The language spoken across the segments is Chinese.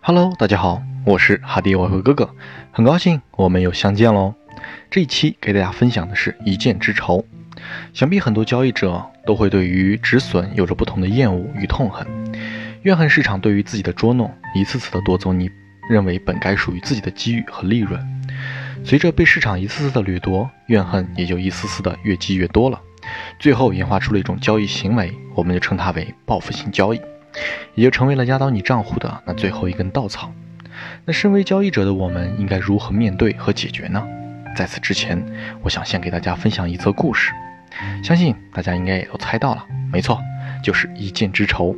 Hello，大家好，我是哈迪外汇哥哥，很高兴我们又相见喽。这一期给大家分享的是一箭之仇。想必很多交易者都会对于止损有着不同的厌恶与痛恨，怨恨市场对于自己的捉弄，一次次的夺走你认为本该属于自己的机遇和利润。随着被市场一次次的掠夺，怨恨也就一丝丝的越积越多了，最后演化出了一种交易行为，我们就称它为报复性交易。也就成为了压倒你账户的那最后一根稻草。那身为交易者的我们，应该如何面对和解决呢？在此之前，我想先给大家分享一则故事，相信大家应该也都猜到了，没错，就是一箭之仇。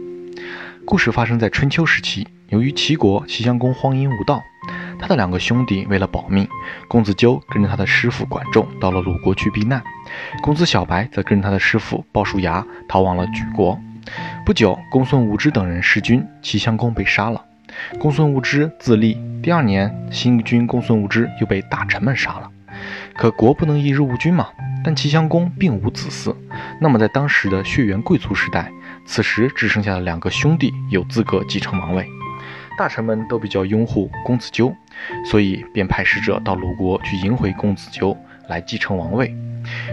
故事发生在春秋时期，由于齐国齐襄公荒淫无道，他的两个兄弟为了保命，公子纠跟着他的师傅管仲到了鲁国去避难，公子小白则跟着他的师傅鲍叔牙逃往了莒国。不久，公孙无知等人弑君，齐襄公被杀了。公孙无知自立。第二年，新君公孙无知又被大臣们杀了。可国不能一日无君嘛？但齐襄公并无子嗣。那么，在当时的血缘贵族时代，此时只剩下了两个兄弟有资格继承王位。大臣们都比较拥护公子纠，所以便派使者到鲁国去迎回公子纠来继承王位。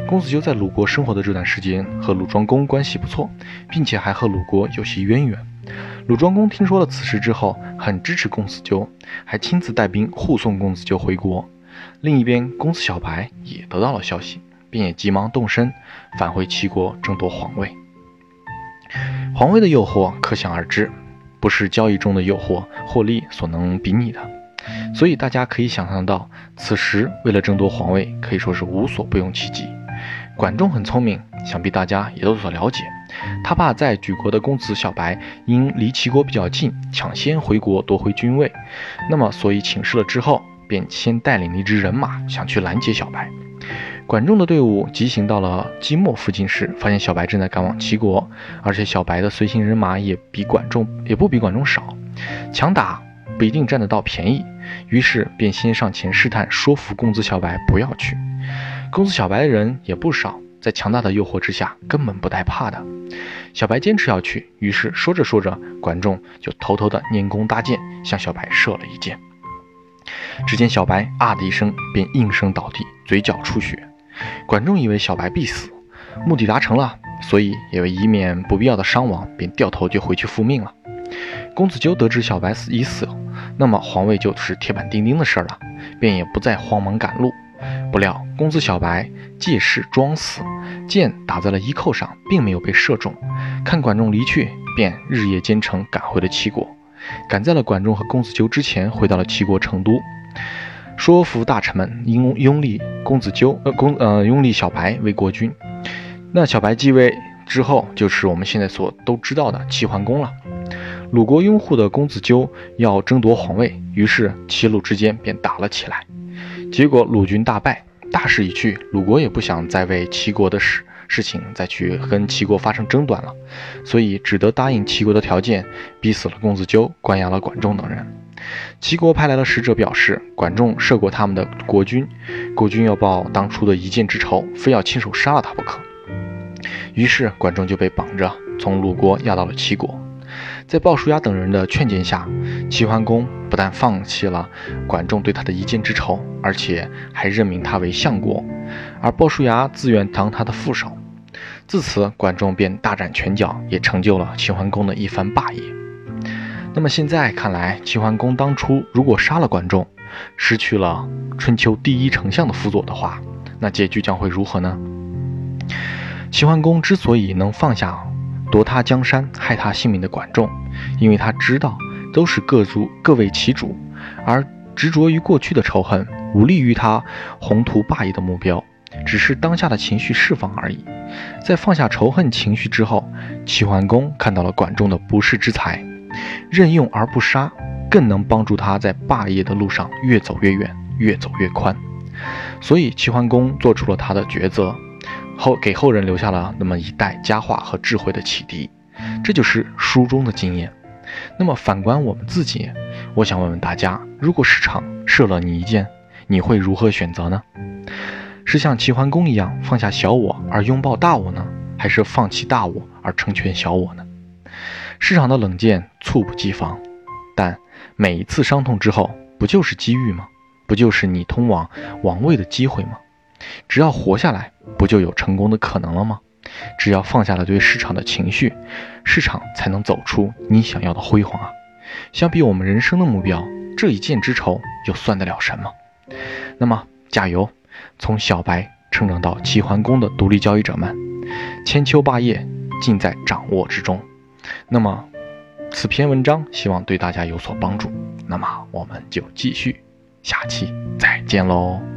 公子纠在鲁国生活的这段时间，和鲁庄公关系不错，并且还和鲁国有些渊源。鲁庄公听说了此事之后，很支持公子纠，还亲自带兵护送公子纠回国。另一边，公子小白也得到了消息，便也急忙动身返回齐国争夺皇位。皇位的诱惑可想而知，不是交易中的诱惑获利所能比拟的。所以大家可以想象到，此时为了争夺皇位，可以说是无所不用其极。管仲很聪明，想必大家也都有所了解。他怕在举国的公子小白因离齐国比较近，抢先回国夺回君位，那么所以请示了之后，便先带领一支人马想去拦截小白。管仲的队伍急行到了即墨附近时，发现小白正在赶往齐国，而且小白的随行人马也比管仲也不比管仲少，强打不一定占得到便宜。于是便先上前试探，说服公子小白不要去。公子小白的人也不少，在强大的诱惑之下，根本不带怕的。小白坚持要去，于是说着说着，管仲就偷偷的拈弓搭箭，向小白射了一箭。只见小白啊的一声，便应声倒地，嘴角出血。管仲以为小白必死，目的达成了，所以也为以免不必要的伤亡，便掉头就回去复命了。公子纠得知小白死已死。那么皇位就是铁板钉钉的事了，便也不再慌忙赶路。不料公子小白借势装死，箭打在了衣扣上，并没有被射中。看管仲离去，便日夜兼程赶回了齐国。赶在了管仲和公子纠之前，回到了齐国成都，说服大臣们拥拥立公子纠呃公呃拥立小白为国君。那小白继位之后，就是我们现在所都知道的齐桓公了。鲁国拥护的公子纠要争夺皇位，于是齐鲁之间便打了起来。结果鲁军大败，大势已去。鲁国也不想再为齐国的事事情再去跟齐国发生争端了，所以只得答应齐国的条件，逼死了公子纠，关押了管仲等人。齐国派来的使者，表示管仲射过他们的国君，国君要报当初的一箭之仇，非要亲手杀了他不可。于是管仲就被绑着，从鲁国押到了齐国。在鲍叔牙等人的劝谏下，齐桓公不但放弃了管仲对他的一箭之仇，而且还任命他为相国，而鲍叔牙自愿当他的副手。自此，管仲便大展拳脚，也成就了齐桓公的一番霸业。那么现在看来，齐桓公当初如果杀了管仲，失去了春秋第一丞相的辅佐的话，那结局将会如何呢？齐桓公之所以能放下。夺他江山、害他性命的管仲，因为他知道都是各族各为其主，而执着于过去的仇恨，无利于他宏图霸业的目标，只是当下的情绪释放而已。在放下仇恨情绪之后，齐桓公看到了管仲的不世之才，任用而不杀，更能帮助他在霸业的路上越走越远、越走越宽。所以齐桓公做出了他的抉择。后给后人留下了那么一代佳话和智慧的启迪，这就是书中的经验。那么反观我们自己，我想问问大家：如果市场射了你一箭，你会如何选择呢？是像齐桓公一样放下小我而拥抱大我呢，还是放弃大我而成全小我呢？市场的冷箭猝不及防，但每一次伤痛之后，不就是机遇吗？不就是你通往王位的机会吗？只要活下来，不就有成功的可能了吗？只要放下了对市场的情绪，市场才能走出你想要的辉煌啊！相比我们人生的目标，这一箭之仇又算得了什么？那么加油！从小白成长到齐桓公的独立交易者们，千秋霸业尽在掌握之中。那么，此篇文章希望对大家有所帮助。那么，我们就继续，下期再见喽。